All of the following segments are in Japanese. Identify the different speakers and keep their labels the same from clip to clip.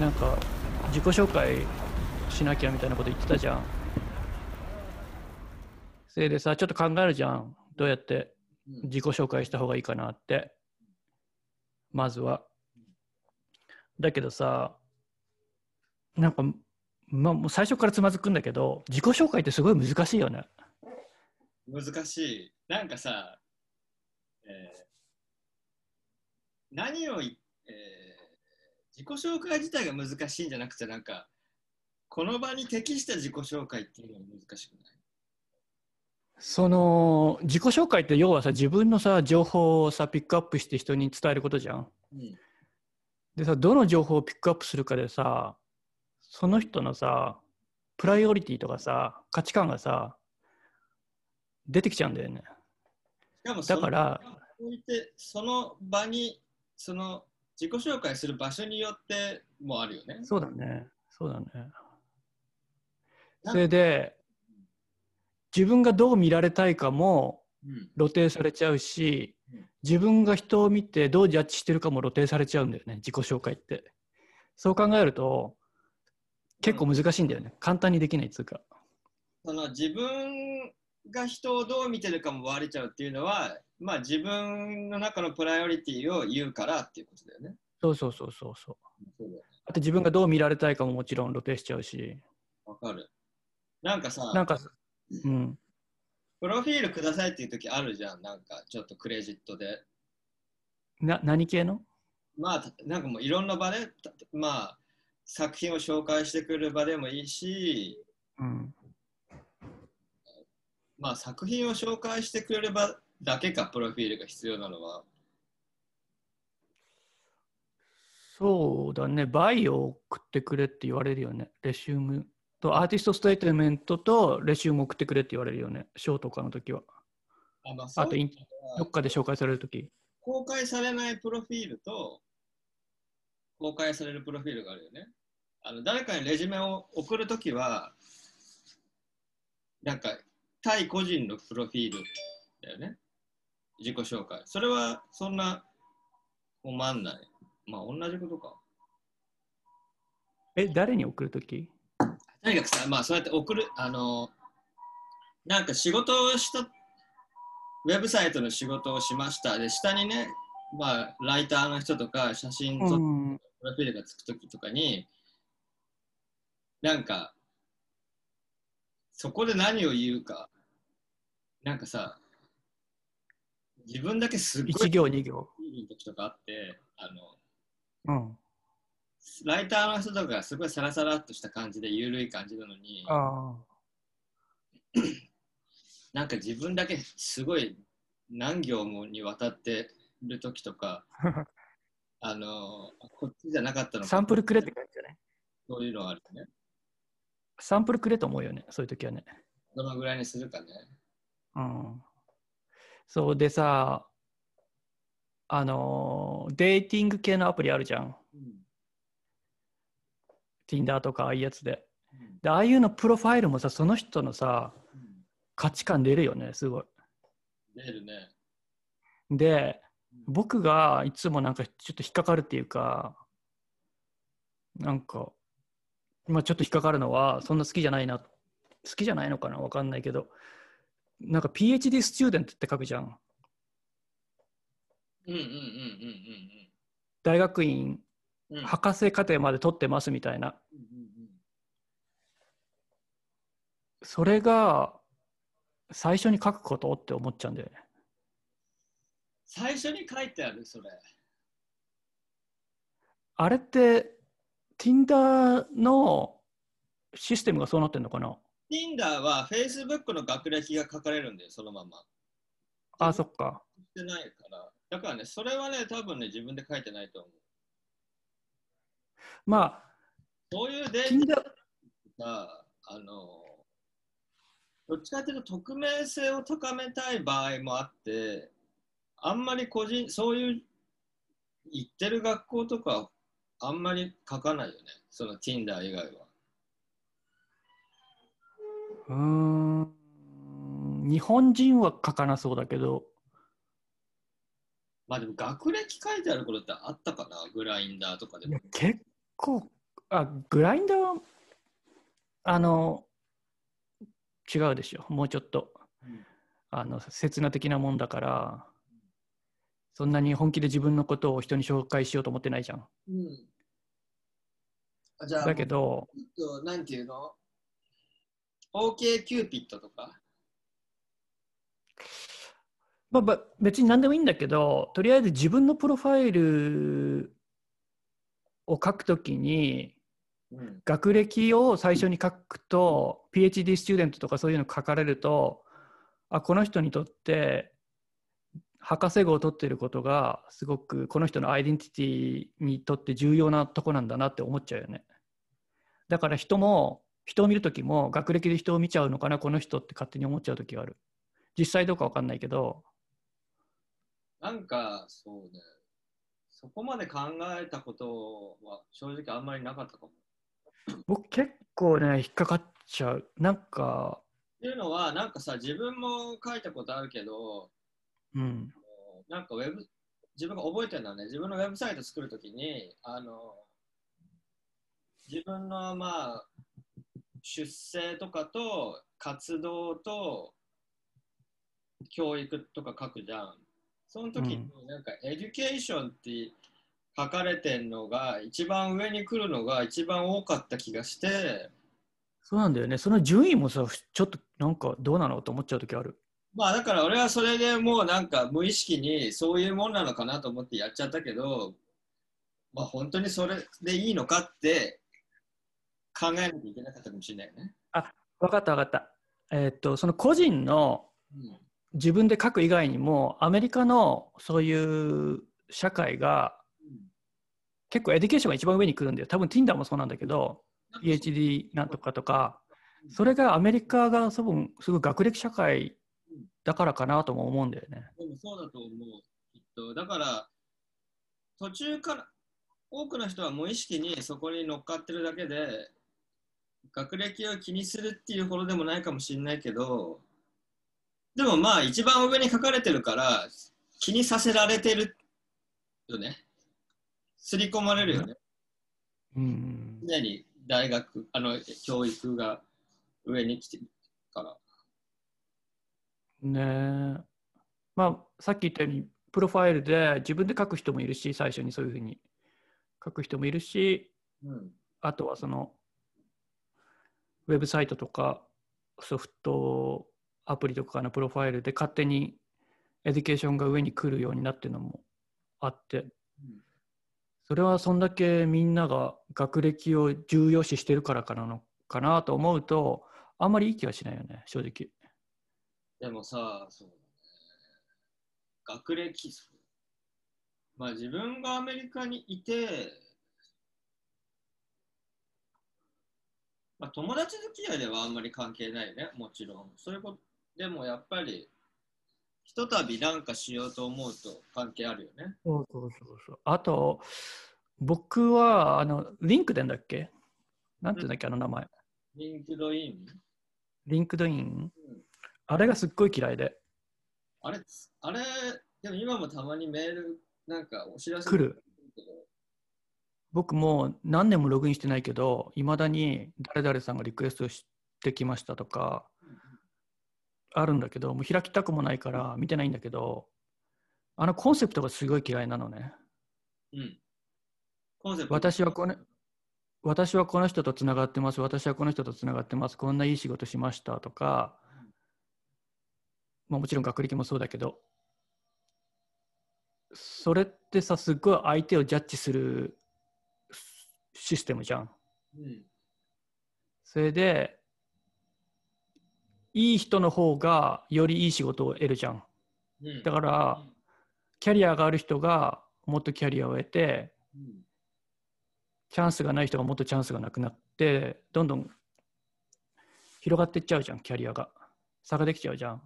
Speaker 1: なんか自己紹介しなきゃみたいなこと言ってたじゃん。それでさ、ちょっと考えるじゃん。どうやって自己紹介した方がいいかなって。まずは。だけどさ、なんか、まあ、もう最初からつまずくんだけど、自己紹介ってすごい難しいよね。
Speaker 2: 難しい。なんかさ、えー何をい、えー自己紹介自体が難しいんじゃなくて、なんか、この場に適した自己紹介っていうのが難しくない？
Speaker 1: その自己紹介って要はさ自分のさ情報をさピックアップして人に伝えることじゃん。
Speaker 2: うん。
Speaker 1: でさどの情報をピックアップするかでさその人のさプライオリティとかさ価値観がさ出てきちゃうんだよね。だから
Speaker 2: その場に、その自己紹介する場所によってもあるよね。
Speaker 1: そうだね。そうだね。
Speaker 2: な
Speaker 1: それで自分がどう見られたいかも
Speaker 2: うん。
Speaker 1: 露呈されちゃうし
Speaker 2: うん。
Speaker 1: 自分が人を見てどうジャッジしてるかも露呈されちゃうんだよね自己紹介って。そう考えると結構難しいんだよね。簡単にできないっつうか。
Speaker 2: その自分が人をどう見てるかも割れちゃうっていうのは、まあ自分の中のプライオリティを言うからっていうことだよね。
Speaker 1: そうそうそうそうそう
Speaker 2: そうだよ
Speaker 1: あと自分がどう見られたいかももちろん露呈しちゃうし
Speaker 2: わかる。なんかさ、
Speaker 1: なんかうん
Speaker 2: プロフィールくださいっていう時あるじゃん。なんかちょっとクレジットで。
Speaker 1: な何系の？
Speaker 2: まあ、たなんかもういろんな場で、たまあ、作品を紹介してくれる場でもいいし、
Speaker 1: うん
Speaker 2: まあ、作品を紹介してくれればだけか、プロフィールが必要なのは。
Speaker 1: そうだね bio を送ってくれって言われるよねレシュームと artist statement とレシューム送ってくれって言われるよねショーとかの時は
Speaker 2: あまあ、
Speaker 1: あとインどっかで紹介される時
Speaker 2: 公開されないプロフィールと公開されるプロフィールがあるよね。あの誰かにレジュメを送るときは、なんか対個人のプロフィールだよね。自己紹介。それはそんな困んない。まあ同じことか。
Speaker 1: え誰に送る時
Speaker 2: とにかくさ、まあそうやって送る、あの、なんか仕事をした、ウェブサイトの仕事をしました。で、下にね、まあ、ライターの人とか写真撮って
Speaker 1: うん
Speaker 2: プロフィールがつくときとかに、なんか、そこで何を言うか、なんかさ、自分だけすっご
Speaker 1: 1
Speaker 2: い
Speaker 1: 行2行。
Speaker 2: 時とかあって、あの、
Speaker 1: うん。
Speaker 2: ライターの人とかがすごいサラサラっとした感じで、ゆるい感じなのに、
Speaker 1: あ
Speaker 2: なんか自分だけすごい何行もにわたってる時とか、
Speaker 1: あ
Speaker 2: あの、こっちじゃなかったのか
Speaker 1: サンプルくれって感じじゃない
Speaker 2: そういうのがあるよね。
Speaker 1: サンプルくれと思うよねそういう時はね。
Speaker 2: どのぐらいにするかね。
Speaker 1: うんそうでさあのーデーティング系のアプリあるじゃん。
Speaker 2: うん。
Speaker 1: Tinder とかああいうやつで。
Speaker 2: うん。
Speaker 1: でああいうのプロファイルもさその人のさ
Speaker 2: うん
Speaker 1: 価値観出るよねすごい。
Speaker 2: 出るね。
Speaker 1: で僕がいつもなんかちょっと引っかかるっていうかなんかまあちょっと引っかかるのはそんな好きじゃないな好きじゃないのかなわかんないけどなんか PhD スチューデントって書くじゃん。
Speaker 2: うんうんうんうん
Speaker 1: 大学院
Speaker 2: うんうん。
Speaker 1: 博士課程まで取ってますみたいな。
Speaker 2: うんうんうん。
Speaker 1: それが最初に書くことって思っちゃうんだよね。
Speaker 2: 最初に書いてある、それ。
Speaker 1: あれって Tinder のシステムがそうなってんのかな？
Speaker 2: Tinder は Facebook の学歴が書かれるんだよ、そのまま。
Speaker 1: あそっか
Speaker 2: してないから。だからね、それはね、多分ね、自分で書いてないと思う。
Speaker 1: まあ
Speaker 2: そういうデータが、あの、どっちかというと匿名性を高めたい場合もあって、あんまり個人、そういう行ってる学校とか、あんまり書かないよね、その Tinder 以外は。
Speaker 1: うーん。日本人は書かなそうだけど。
Speaker 2: まあでも学歴書いてあることってあったかな、グラインダーとかでも。
Speaker 1: 結構あ、グラインダーは、あの、違うでしょ。もうちょっと、
Speaker 2: うん。
Speaker 1: あの、刹那的なもんだから、そんなに本気で自分のことを人に紹介しようと思ってないじゃん。
Speaker 2: うん。あじゃあ、
Speaker 1: だけど、
Speaker 2: ちょっと、なんていうの？?OK キューピットとか？
Speaker 1: まあ、ば別に何でもいいんだけど、とりあえず自分のプロファイルを書くときに、
Speaker 2: うん。
Speaker 1: 学歴を最初に書くと、PhD スチューデントとかそういうの書かれると、あ、この人にとって、博士号を取っていることが、すごくこの人のアイデンティティにとって重要なとこなんだなって思っちゃうよね。だから人も、人を見るときも、学歴で人を見ちゃうのかな、この人って勝手に思っちゃうときがある。実際どうかわかんないけど、
Speaker 2: なんか、そうね。そこまで考えたことは正直あんまりなかったかも。
Speaker 1: 僕結構ね、引っかかっちゃう。なんか、
Speaker 2: っていうのは、なんかさ、自分も書いたことあるけど、
Speaker 1: うん、
Speaker 2: なんかウェブ、自分が覚えてるのはね、自分のウェブサイト作るときに、あの、自分のまあ、出生とかと活動と教育とか書くじゃん。その時になんか education って書かれてるのが一番上に来るのが一番多かった気がして、
Speaker 1: そうなんだよね。その順位もさ、ちょっとなんかどうなのと思っちゃうときある。
Speaker 2: まあだから俺はそれでもうなんか無意識にそういうもんなのかなと思ってやっちゃったけど、まあ本当にそれでいいのかって考えなきゃいけなかったかもしれないよね。
Speaker 1: 分かった分かった。えーっと、その個人の
Speaker 2: うん
Speaker 1: 自分で書く以外にも、アメリカのそういう社会が結構 education が一番上に来るんだよ。多分 Tinder もそうなんだけど、PhD なんとかとか、それがアメリカが多分すごい学歴社会だからかなとも思うんだよね。
Speaker 2: でもそうだと思う。きっと。だから、途中から、多くの人は無意識にそこに乗っかってるだけで、学歴を気にするっていうほどでもないかもしれないけど、でもまあ一番上に書かれてるから気にさせられてるよね。刷り込まれるよね。
Speaker 1: うん。
Speaker 2: 常に大学、あの、教育が上に来てるから。
Speaker 1: ねえ。まあ、さっき言ったように、プロファイルで自分で書く人もいるし、最初にそういうふうに書く人もいるし、
Speaker 2: うん。
Speaker 1: あとはその、ウェブサイトとかソフトアプリとかのプロファイルで勝手に education が上に来るようになってるのもあって、それはそんだけみんなが学歴を重要視してるからかなのかなと思うと、あんまりいい気はしないよね、正直。
Speaker 2: でもさ、そうね。学歴、まあ自分がアメリカにいて、まあ友達付き合いではあんまり関係ないね、もちろん。そういうこと、でもやっぱり、ひとたびなんかしようと思うと関係あるよね。
Speaker 1: そうそうそうそう。あと、僕は、あの、リンクデンだっけ？なんていうんだっけ、あの名前。
Speaker 2: リンクドイン？
Speaker 1: リンクドイン？
Speaker 2: うん
Speaker 1: あれがすっごい嫌いで。
Speaker 2: あれ、あれ、でも今もたまにメール、なんかお知らせ
Speaker 1: 来る僕もう何年もログインしてないけど、いまだに誰々さんがリクエストしてきましたとか、あるんだけど、もう開きたくもないから見てないんだけど、あのコンセプトがすごい嫌いなのね。
Speaker 2: うん。コンセプト。
Speaker 1: 私はこの私はこの人とつながってます、私はこの人とつながってます、こんないい仕事しましたとか、まあ、もちろん学歴もそうだけど、それってさ、すっごい相手をジャッジするシステムじゃん。
Speaker 2: うん。
Speaker 1: それで、いい人の方がよりいい仕事を得るじゃん。
Speaker 2: うん。
Speaker 1: だから、キャリアがある人がもっとキャリアを得て、
Speaker 2: うん
Speaker 1: チャンスがない人がもっとチャンスがなくなって、どんどん広がっていっちゃうじゃん、キャリアが。差ができちゃうじゃん。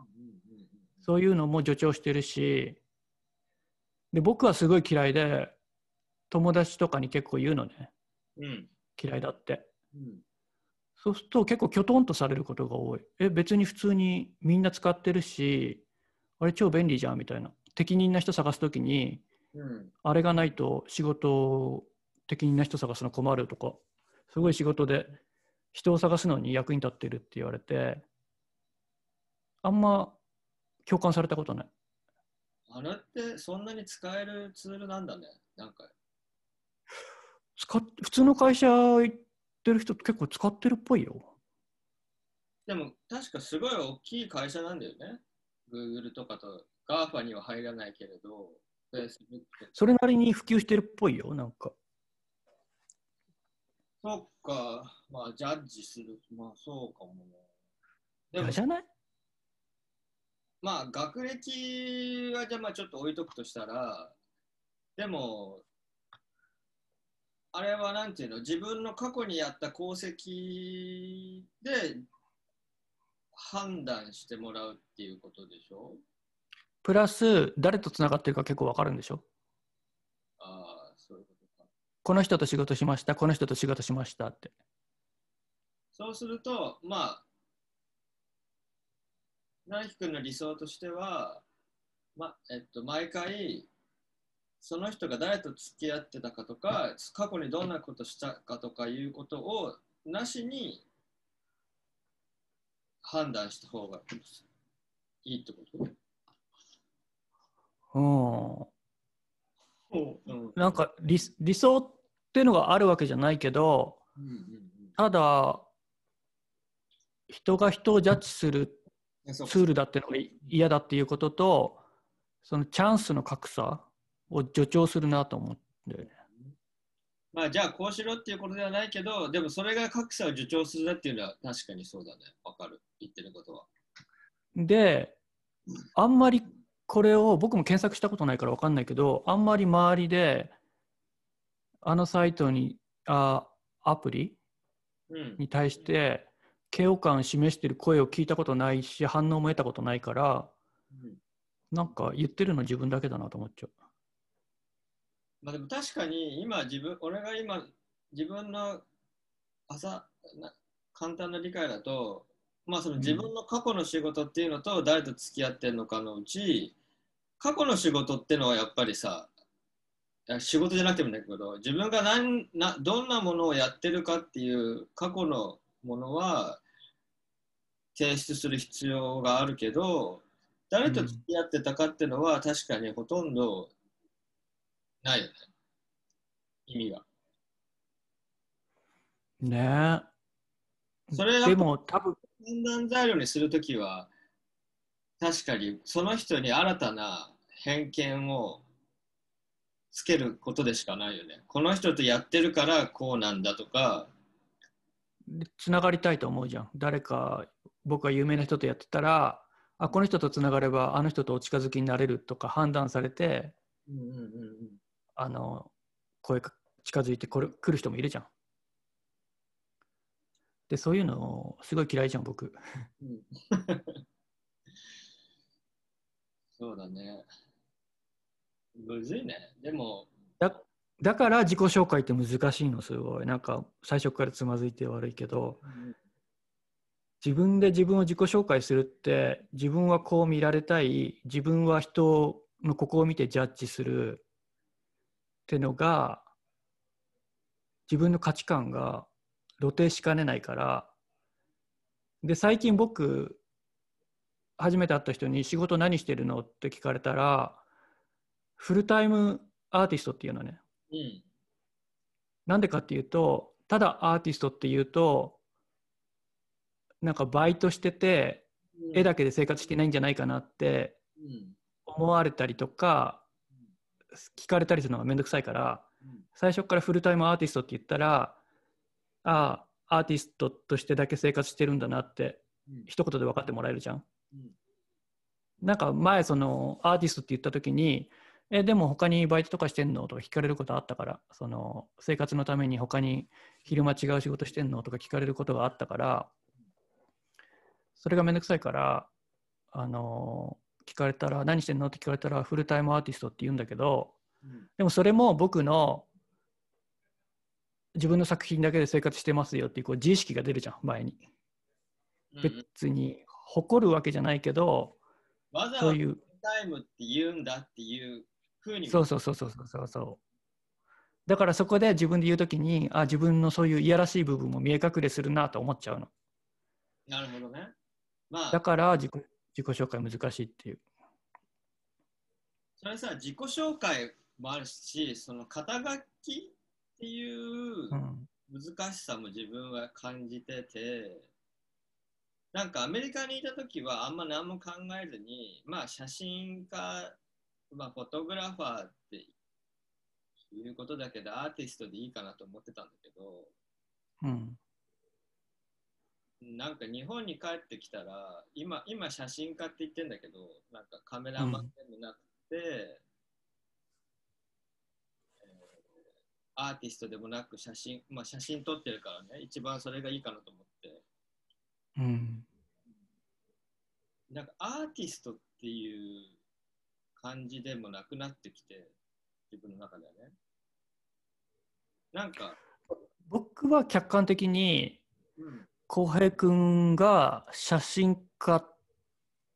Speaker 1: そういうのも助長してるし、で、僕はすごい嫌いで、友達とかに結構言うのね、
Speaker 2: うんうん
Speaker 1: 嫌いだって。
Speaker 2: うん
Speaker 1: そうすると結構きょとんとされることが多い。え、別に普通にみんな使ってるし、あれ超便利じゃんみたいな。適任な人探すときに、
Speaker 2: うん
Speaker 1: あれがないと仕事適任な人探すの困るとか、すごい仕事で人を探すのに役に立ってるって言われて、あんま共感されたことない。
Speaker 2: あれってそんなに使えるツールなんだね。なんか、
Speaker 1: 使っ普通の会社行ってる人結構使ってるっぽいよ。
Speaker 2: でも確かすごい大きい会社なんだよね。Google とかと GAFA には入らないけれど、
Speaker 1: それなりに普及してるっぽいよ、なんか。
Speaker 2: そっか、まあジャッジする。まあそうかもね。でも
Speaker 1: じゃない？
Speaker 2: まあ学歴はじゃあまあちょっと置いとくとしたら、でも、あれはなんていうの、自分の過去にやった功績で判断してもらうっていうことでしょ？
Speaker 1: プラス、誰とつながってるか結構わかるんでしょ？
Speaker 2: ああ、そういうことか。
Speaker 1: この人と仕事しました、この人と仕事しましたって。
Speaker 2: そうすると、まあ、成樹君の理想としては、まえっと、毎回、その人が誰と付き合ってたかとか、過去にどんなことしたかとかいうことをなしに判断した方がいいってこと？
Speaker 1: うん。
Speaker 2: うん。
Speaker 1: なんか理理想っていうのがあるわけじゃないけど、
Speaker 2: うんうん
Speaker 1: ただ、人が人をジャッジするツールだっていうのが嫌だっていうことと、そのチャンスの格差を助長するなと思って。
Speaker 2: まあじゃあこうしろっていうことではないけど、でもそれが格差を助長するなっていうのは確かにそうだね。わかる。言ってることは。
Speaker 1: で、あんまりこれを僕も検索したことないから分かんないけど、あんまり周りで、あのサイトに、あアプリ
Speaker 2: うん。
Speaker 1: に対して、嫌悪感を示している声を聞いたことないし、反応も得たことないから、
Speaker 2: うん
Speaker 1: なんか言ってるの自分だけだなと思っちゃう。
Speaker 2: まあでも確かに今自分、俺が今自分の朝な簡単な理解だと、まあその自分の過去の仕事っていうのと誰と付き合ってるのかのうち、過去の仕事ってのはやっぱりさ、仕事じゃなくてもいいんだけど、自分が何などんなものをやってるかっていう過去のものは提出する必要があるけど、誰と付き合ってたかっていうのは確かにほとんどないよね。意味が。
Speaker 1: ねえ。
Speaker 2: それは
Speaker 1: でも多分、
Speaker 2: 判断材料にするときは、確かにその人に新たな偏見をつけることでしかないよね。この人とやってるからこうなんだとか、
Speaker 1: つながりたいと思うじゃん。誰か、僕が有名な人とやってたら、あ、この人とつながれば、あの人とお近づきになれるとか判断されて、
Speaker 2: うんうんうん
Speaker 1: あの、声か近づいてこれ来る人もいるじゃん。で、そういうの、すごい嫌いじゃん、僕。
Speaker 2: うん、そうだね。むずいね。でも、
Speaker 1: だだから自己紹介って難しいの、すごい。なんか、最初からつまずいて悪いけど、自分で自分を自己紹介するって自分はこう見られたい自分は人のここを見てジャッジするってのが自分の価値観が露呈しかねないからで最近僕初めて会った人に仕事何してるのって聞かれたらフルタイムアーティストっていうのね
Speaker 2: うん。
Speaker 1: なんでかっていうとただアーティストっていうとなんかバイトしてて絵だけで生活してないんじゃないかなって
Speaker 2: うん。
Speaker 1: 思われたりとか聞かれたりするのがめんどくさいから
Speaker 2: うん。
Speaker 1: 最初からフルタイムアーティストって言ったらああアーティストとしてだけ生活してるんだなって
Speaker 2: うん。
Speaker 1: 一言で分かってもらえるじゃん。なんか前そのアーティストって言った時にえでも他にバイトとかしてんのとか聞かれることあったからその生活のために他に昼間違う仕事してんのとか聞かれることがあったからそれがめんどくさいからあの聞かれたら何してんの？って聞かれたらフルタイムアーティストって言うんだけど
Speaker 2: うん。
Speaker 1: でもそれも僕の自分の作品だけで生活してますよっていうこう自意識が出るじゃん前に。
Speaker 2: うん。
Speaker 1: 別に誇るわけじゃないけど
Speaker 2: わざわざ
Speaker 1: そういう。
Speaker 2: タイムって言うんだっていうふうに
Speaker 1: そうそうそうそうそうそう。だからそこで自分で言うときに、あ、自分のそういういやらしい部分も見え隠れするなと思っちゃうの。
Speaker 2: なるほどね。ま
Speaker 1: だ
Speaker 2: あ、
Speaker 1: から自己自己紹介難しいっていう。
Speaker 2: それさ、自己紹介もあるし、その肩書きっていう
Speaker 1: うん。
Speaker 2: 難しさも自分は感じてて、なんかアメリカにいた時はあんま何も考えずに、まあ写真家、まあフォトグラファーっていうことだけど、アーティストでいいかなと思ってたんだけど、
Speaker 1: うん。
Speaker 2: なんか日本に帰ってきたら、今、今写真家って言ってんだけど、なんかカメラマンでもなくて、えーアーティストでもなく写真、まあ写真撮ってるからね、一番それがいいかなと思って、
Speaker 1: うん。
Speaker 2: なんかアーティストっていう感じでもなくなってきて、自分の中ではね。なんか、
Speaker 1: 僕は客観的に、
Speaker 2: うん、
Speaker 1: 浩平君が写真家っ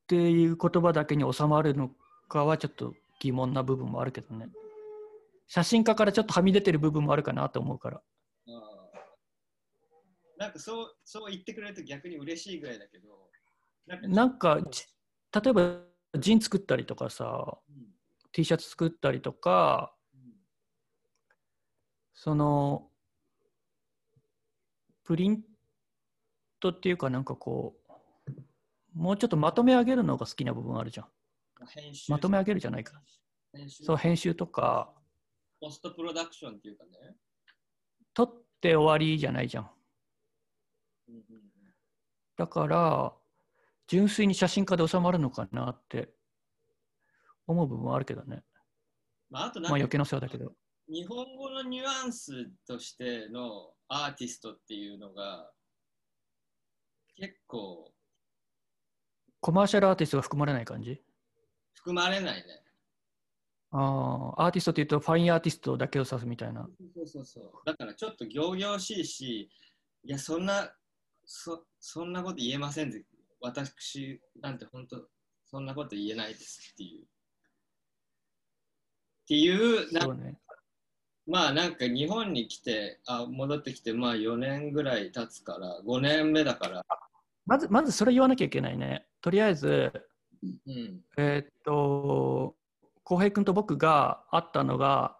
Speaker 1: ていう言葉だけに収まるのかはちょっと疑問な部分もあるけどね。写真家からちょっとはみ出てる部分もあるかなと思うから。
Speaker 2: なんかそうそう言ってくれると逆に嬉しいぐらいだけど、なんか
Speaker 1: 例えば、ジン作ったりとかさ、
Speaker 2: うん
Speaker 1: T シャツ作ったりとか、
Speaker 2: うん
Speaker 1: その、プリントっていうかなんかこう、もうちょっとまとめ上げるのが好きな部分あるじゃん。
Speaker 2: ま
Speaker 1: とめ上げるじゃないか。
Speaker 2: 編集
Speaker 1: そう、編集とか、
Speaker 2: ポストプロダクションっていうかね。
Speaker 1: 撮って終わりじゃないじゃん
Speaker 2: うんうん
Speaker 1: だから、純粋に写真家で収まるのかなって思う部分はあるけどね。
Speaker 2: まあ、あとなんか
Speaker 1: まあ余計な世話だけど。
Speaker 2: 日本語のニュアンスとしてのアーティストっていうのが結構
Speaker 1: コマーシャルアーティストが含まれない感じ？
Speaker 2: 含まれないね。
Speaker 1: ああ、アーティストって言うとファインアーティストだけを指すみたいな。
Speaker 2: そうそうそう。だからちょっと仰々しいし、いや、そんな、そそんなこと言えませんぜ。私なんて本当、そんなこと言えないですっていう。っていう、な
Speaker 1: ね。
Speaker 2: まあなんか日本に来て、あ戻ってきて、まあ4年ぐらい経つから、5年目だから、
Speaker 1: まず、まずそれ言わなきゃいけないね。とりあえず、
Speaker 2: うん、
Speaker 1: えーっと、浩平君と僕が会ったのが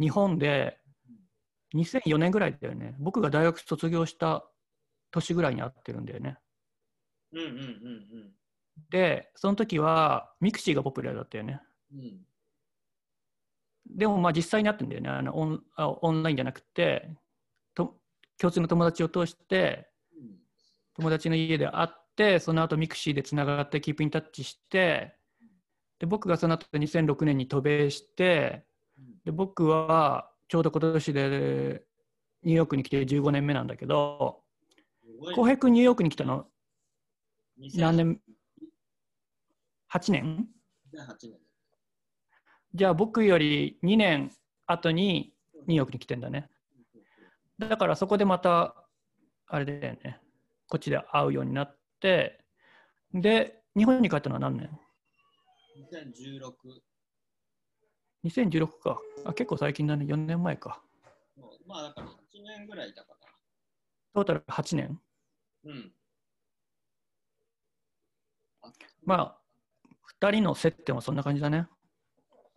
Speaker 1: 日本で2004年ぐらいだよね。僕が大学卒業した年ぐらいに会ってるんだよね。
Speaker 2: うんうんうん
Speaker 1: で、その時はミクシーがポピュラーだったよね。
Speaker 2: うん。うん
Speaker 1: でもまあ実際に会ってんだよね。あのオンあオンラインじゃなくてと、共通の友達を通して、
Speaker 2: うん
Speaker 1: 友達の家で会って、その後ミクシーでつながって keep in touch して、で僕がその後2006年に渡米して、で僕はちょうど今年でニューヨークに来て15年目なんだけど、浩平君ニューヨークに来たの
Speaker 2: ？2008
Speaker 1: 何年 ?8 年？
Speaker 2: 年。
Speaker 1: じゃあ僕より2年後にニューヨークに来てんだね。だからそこでまた、あれだよね、こっちで会うようになって、で、日本に帰ったのは何年
Speaker 2: ？2016
Speaker 1: ?2016 かあ。結構最近だね、4年前か。
Speaker 2: まあだから8年ぐらいいたか
Speaker 1: トータル8年？
Speaker 2: な。うん。あ
Speaker 1: まあ、2人の接点はそんな感じだね。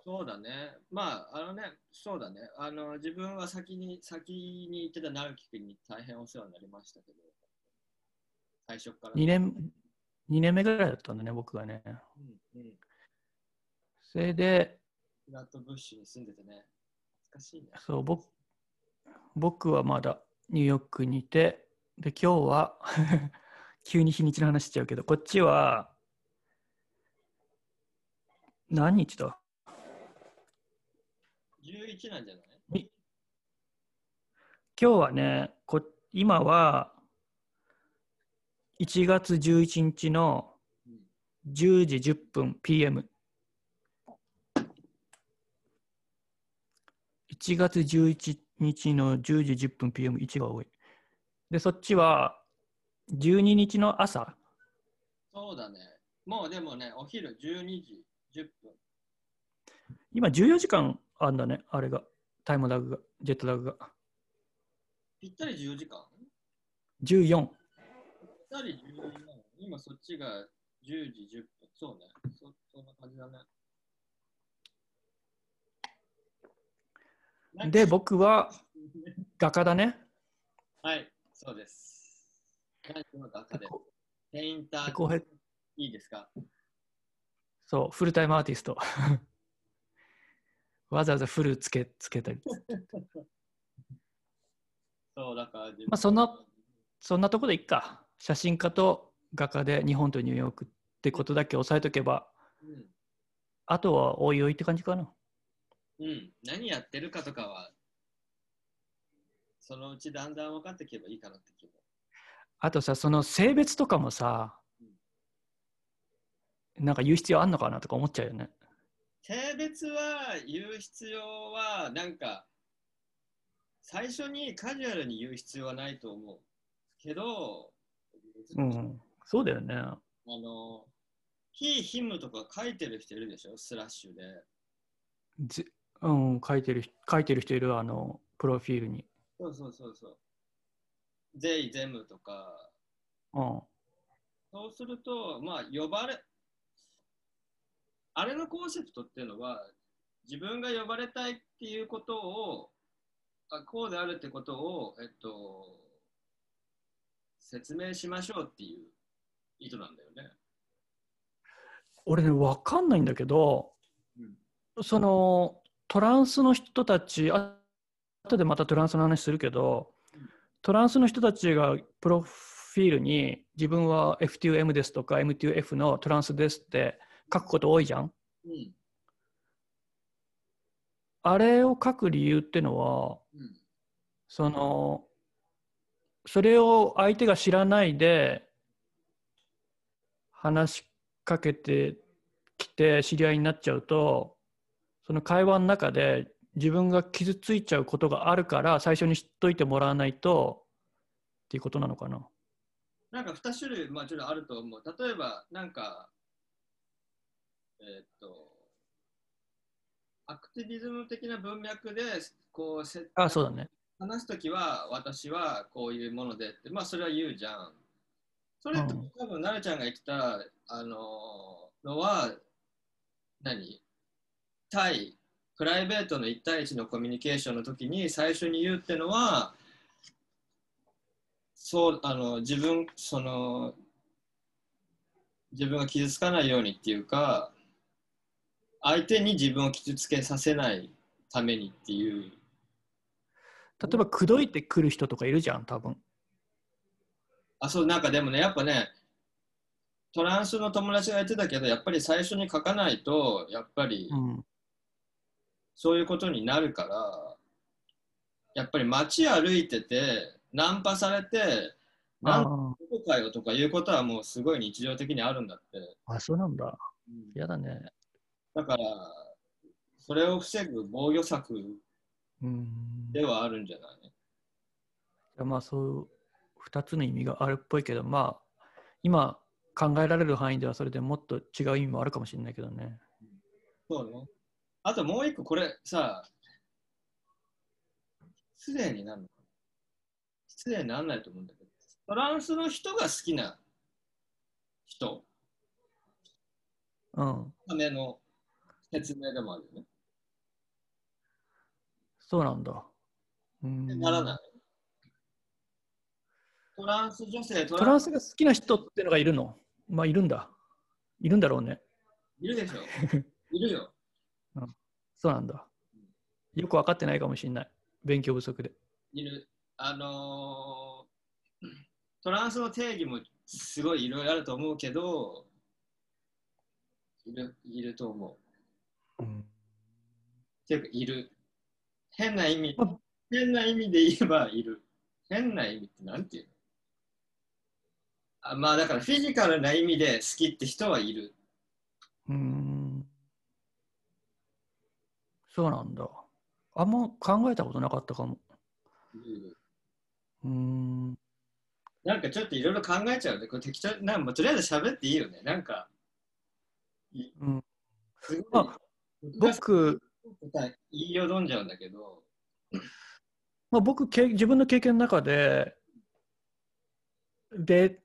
Speaker 2: そうだね。まあ、あのね、そうだね。あの、自分は先に、先に行ってた直樹君に大変お世話になりましたけど、最初から。
Speaker 1: 2年、2年目ぐらいだったんだね、僕がね。
Speaker 2: うんうん。
Speaker 1: それで、
Speaker 2: フラットブッシュに住んでてね、しいね。
Speaker 1: そう、僕僕はまだニューヨークにいて、で、今日は 急に日にちの話しちゃうけど、こっちは、何日だ
Speaker 2: ？11なんじゃない？
Speaker 1: 今日はね、こ今は1月11日の
Speaker 2: うん
Speaker 1: 10時10分 PM。1月11日の10時10分 PM1 が多い。で、そっちは12日の朝。
Speaker 2: そうだね。もうでもね、お昼12時10分。
Speaker 1: 今14時間あんだね、あれが。タイムラグが、ジェットラグが。
Speaker 2: ぴったり14時間
Speaker 1: ？14。
Speaker 2: たり14時間今そっちが10時10分。そうね。そそんな感じだね。
Speaker 1: で、僕は画家だね。
Speaker 2: はい、そうです。何の画家で。ペインターいいですか？
Speaker 1: そう、フルタイムアーティスト。わざわざフルつけつけたり。
Speaker 2: そう、だから
Speaker 1: まあそんなそんなとこでいっか。写真家と画家で日本とニューヨークってことだけ押さえとけば、
Speaker 2: うん。
Speaker 1: あとはおいおいって感じかな。
Speaker 2: うん。何やってるかとかは、そのうちだんだん分かっていけばいいかなって気も。
Speaker 1: あとさ、その性別とかもさ、なんか言う必要あんのかなとか思っちゃうよね。
Speaker 2: 性別は言う必要は、なんか、最初にカジュアルに言う必要はないと思う。けど、
Speaker 1: うん、そうだよね。
Speaker 2: あの、he、him とか書いてる人いるでしょ？スラッシュで。
Speaker 1: ぜうん、書いてる人書いてる人いるあのプロフィールに。
Speaker 2: そうそうそうそう。they、them とか。
Speaker 1: うん、
Speaker 2: そうすると、まあ、呼ばれ、あれのコンセプトっていうのは、自分が呼ばれたいっていうことを、あこうであるってことを、えっと、説明しましょうっていう意図なんだよね。
Speaker 1: 俺ね、わかんないんだけど、
Speaker 2: うん
Speaker 1: そのトランスの人たち、あ後でまたトランスの話するけど
Speaker 2: うん、
Speaker 1: トランスの人たちがプロフィールに自分は F2M ですとか M2F のトランスですって書くこと多いじゃん？
Speaker 2: うん。
Speaker 1: あれを書く理由ってのは、
Speaker 2: うん。
Speaker 1: そのそれを相手が知らないで話しかけてきて知り合いになっちゃうとその会話の中で自分が傷ついちゃうことがあるから最初に知っといてもらわないとっていうことなのかな。
Speaker 2: なんか2種類、まあ、ちょっとあると思う。例えば、なんか、えーっと、アクティビズム的な文脈で、こう、せ
Speaker 1: あそうだね。
Speaker 2: 話すときは私はこういうものでって、まあそれは言うじゃん。それって
Speaker 1: うん
Speaker 2: 多分、奈々ちゃんが言ってたあののは、何？対、プライベートの1対1のコミュニケーションの時に最初に言うってのは、そう、あの、自分、その、自分が傷つかないようにっていうか、相手に自分を傷つけさせないためにっていう
Speaker 1: 例えば口説いてくる人とかいるじゃん多分。
Speaker 2: あ、そう、なんかでもね、やっぱね、トランスの友達が言ってたけど、やっぱり最初に書かないと、やっぱり
Speaker 1: うん、
Speaker 2: そういうことになるから、やっぱり街歩いてて、ナンパされて、なんど
Speaker 1: あ
Speaker 2: こかよとかいうことはもうすごい日常的にあるんだって。
Speaker 1: ああそうなんだ。
Speaker 2: うん
Speaker 1: やだね。
Speaker 2: だから、それを防ぐ防御策
Speaker 1: うん。
Speaker 2: ではあるんじゃない？
Speaker 1: じゃあまあそう2つの意味があるっぽいけどまあ今考えられる範囲ではそれでもっと違う意味もあるかもしれないけどね。
Speaker 2: そうね。あともう一個、これさ、失礼になるの？かな失礼にならないと思うんだけど、トランスの人が好きな人
Speaker 1: うん。
Speaker 2: ための説明でもあるよね。
Speaker 1: そうなんだ。うん
Speaker 2: ならない。トランス女性、ト
Speaker 1: トランスが好きな人ってのがいるの？まあいるんだ。いるんだろうね。
Speaker 2: いるでしょ。いるよ。
Speaker 1: そうなんだ。よく分かってないかもしれない。勉強不足で。
Speaker 2: いる。あのートランスの定義もすごいいろいろあると思うけど、いるいると思う。
Speaker 1: うん、
Speaker 2: っていうか、いる。変な意味
Speaker 1: ま、
Speaker 2: 変な意味で言えばいる。変な意味ってなんていうの？あまあだからフィジカルな意味で好きって人はいる。
Speaker 1: うん。そうなんだ。あんま考えたことなかったかも。うん。
Speaker 2: なんかちょっといろいろ考えちゃうね。これ適当なんかとりあえず喋っていいよね。なんか、
Speaker 1: うん、
Speaker 2: すごい
Speaker 1: あ
Speaker 2: 僕言いよどんじゃうんだけど、
Speaker 1: まあ、僕け、自分の経験の中で、で、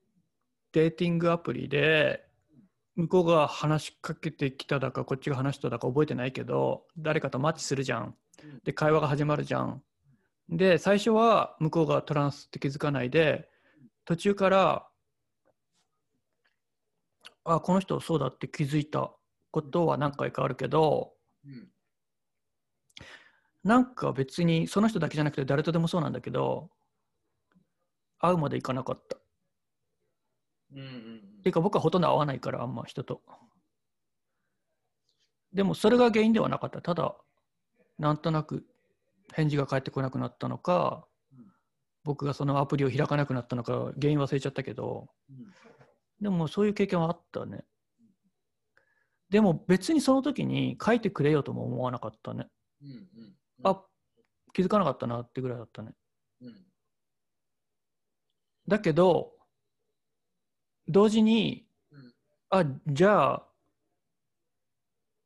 Speaker 1: デーティングアプリで、向こうが話しかけてきただか、こっちが話しただか覚えてないけど、誰かとマッチするじゃん。で、会話が始まるじゃん。で、最初は向こうがトランスって気づかないで、途中から、あ、この人そうだって気づいたことは何回かあるけど、なんか別にその人だけじゃなくて誰とでもそうなんだけど、会うまでいかなかった。
Speaker 2: うんうん
Speaker 1: っていうか僕はほとんど会わないから、あんま人と。でもそれが原因ではなかった。ただ、なんとなく返事が返ってこなくなったのか
Speaker 2: うん、
Speaker 1: 僕がそのアプリを開かなくなったのか、原因忘れちゃったけど、
Speaker 2: うん
Speaker 1: でもそういう経験はあったね。でも別にその時に書いてくれよとも思わなかったね。
Speaker 2: うんうんうん
Speaker 1: あ、気づかなかったなってぐらいだったね。
Speaker 2: うん
Speaker 1: だけど、同時に、
Speaker 2: うん
Speaker 1: あ、じゃあ、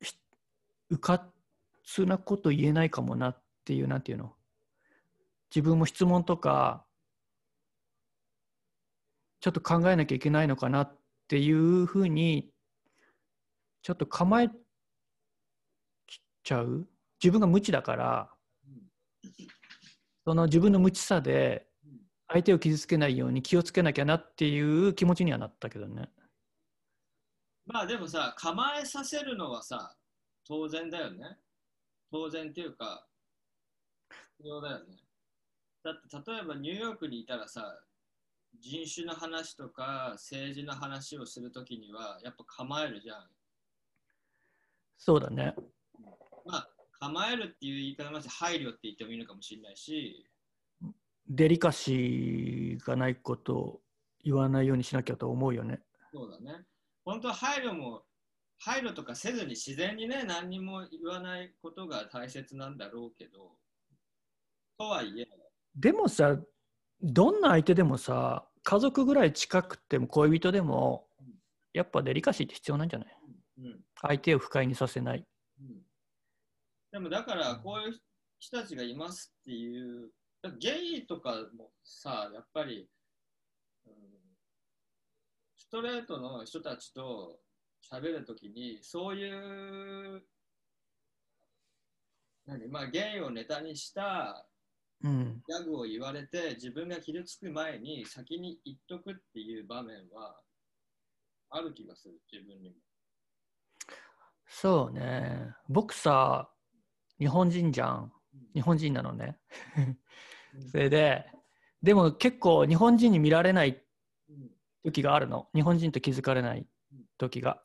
Speaker 1: ひうかつなこと言えないかもなっていう、なんていうの？自分も質問とか、ちょっと考えなきゃいけないのかなっていうふうに、ちょっと構えちゃう。自分が無知だから、その自分の無知さで
Speaker 2: うん
Speaker 1: 相手を傷つけないように気をつけなきゃなっていう気持ちにはなったけどね。
Speaker 2: まあでもさ、構えさせるのはさ、当然だよね。当然っていうか、必要だよね。だって例えばニューヨークにいたらさ、人種の話とか政治の話をするときにはやっぱ構えるじゃん。
Speaker 1: そうだね。
Speaker 2: まあ構えるっていう言い方もあるし配慮って言ってもいいのかもしれないし、
Speaker 1: デリカシーがないことを言わないようにしなきゃと思うよね。
Speaker 2: そうだね。本当は配慮も、配慮とかせずに自然にね、何にも言わないことが大切なんだろうけど、とはいえ、
Speaker 1: でもさ、どんな相手でもさ、家族ぐらい近くても恋人でも、やっぱデリカシーって必要なんじゃない？
Speaker 2: うん。
Speaker 1: 相手を不快にさせない。
Speaker 2: うん、でもだから、こういう人たちがいますっていう、ゲイとかもさ、やっぱり、うん、ストレートの人たちと喋るときに、そういう、何まあ、ゲイをネタにした
Speaker 1: うん。
Speaker 2: ギャグを言われて自分が傷つく前に先に言っとくっていう場面はある気がする自分にも。
Speaker 1: そうね。僕さ、日本人じゃん。日本人なのね。それで、でも結構日本人に見られない
Speaker 2: うん
Speaker 1: 時があるの。日本人と気づかれない時が。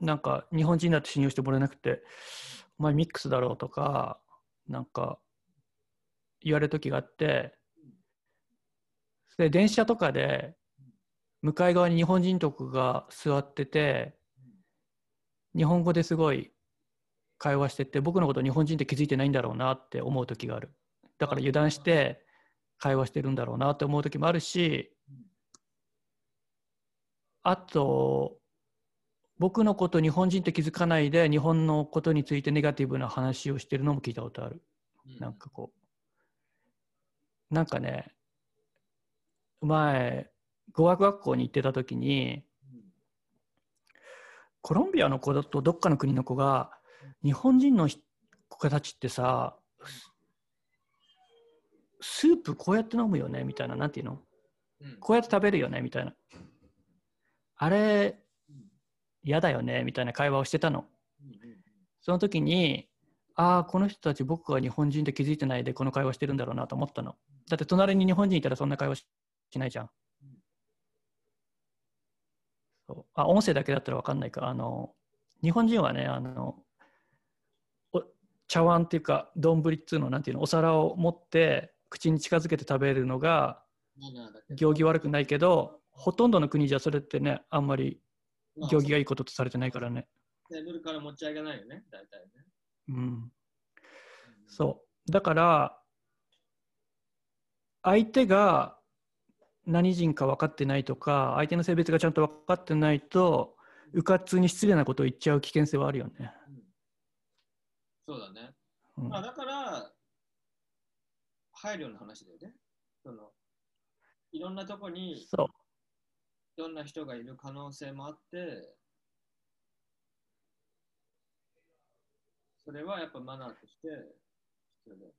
Speaker 1: なんか日本人だって信用してもらえなくて、お前ミックスだろうとか、なんか言われる時があって、で、電車とかで向かい側に日本人とかが座ってて、日本語ですごい会話してて、僕のこと日本人って気づいてないんだろうなって思う時がある。だから油断して会話してるんだろうなって思う時もあるし、あと、僕のこと日本人って気づかないで日本のことについてネガティブな話をしてるのも聞いたことある。なんかこう、なんかね、前、語学学校に行ってた時に、コロンビアの子だとどっかの国の子が、日本人の人子たちってさ、スープこうやって飲むよねみたいな、なんていうの？
Speaker 2: うん
Speaker 1: こうやって食べるよねみたいな。あれ、嫌だよねみたいな会話をしてたの。その時に、ああ、この人たち僕が日本人って気づいてないでこの会話してるんだろうなと思ったの。だって隣に日本人いたらそんな会話ししないじゃん。そうあ音声だけだったら分かんないか。あの日本人はね、あのお茶碗っていうか、丼っつうの、なんていうの、お皿を持って口に近づけて食べるのが行儀悪くないけど、ほとんどの国じゃそれってね、あんまり
Speaker 2: まあ
Speaker 1: 行儀がいいこととされてないからね。
Speaker 2: テーブルから持ち上げないよね、大体ね。
Speaker 1: うん。そう。だから、相手が何人か分かってないとか、相手の性別がちゃんと分かってないと、うかつに失礼なことを言っちゃう危険性はあるよね。
Speaker 2: うんそうだね。
Speaker 1: うん
Speaker 2: まあだから、配慮の話だよね。そのいろんなとこに
Speaker 1: そう。
Speaker 2: どんな人がいる可能性もあって、それはやっぱマナーとして必要だよ。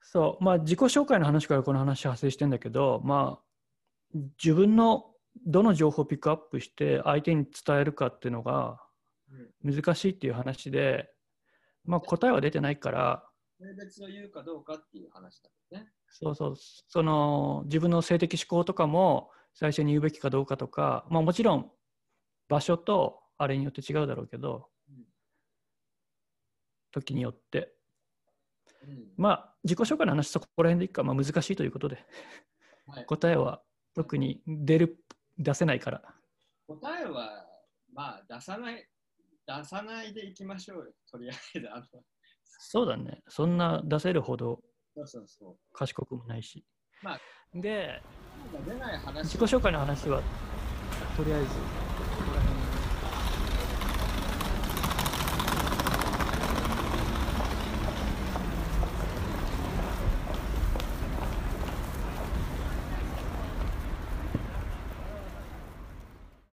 Speaker 1: そう。まあ、自己紹介の話からこの話派生してんだけど、まあ、自分のどの情報をピックアップして相手に伝えるかっていうのが難しいっていう話で、まあ、答えは出てないから、
Speaker 2: 性別を言うかどうかっていう話だよね。
Speaker 1: そうそう、その自分の性的指向とかも最初に言うべきかどうかとか、まあ、もちろん場所とあれによって違うだろうけど、
Speaker 2: うん。
Speaker 1: 時によって。
Speaker 2: うん。
Speaker 1: まあ、自己紹介の話そこら辺でいいか、まあ、難しいということで、
Speaker 2: はい、
Speaker 1: 答えは特に出る出せないから。
Speaker 2: 答えは、まあ、出さない、出さないでいきましょうよ。とりあえず。あの
Speaker 1: そうだね、そんな出せるほど。賢くもないし。
Speaker 2: まあ
Speaker 1: で、自己紹介の話はとりあえず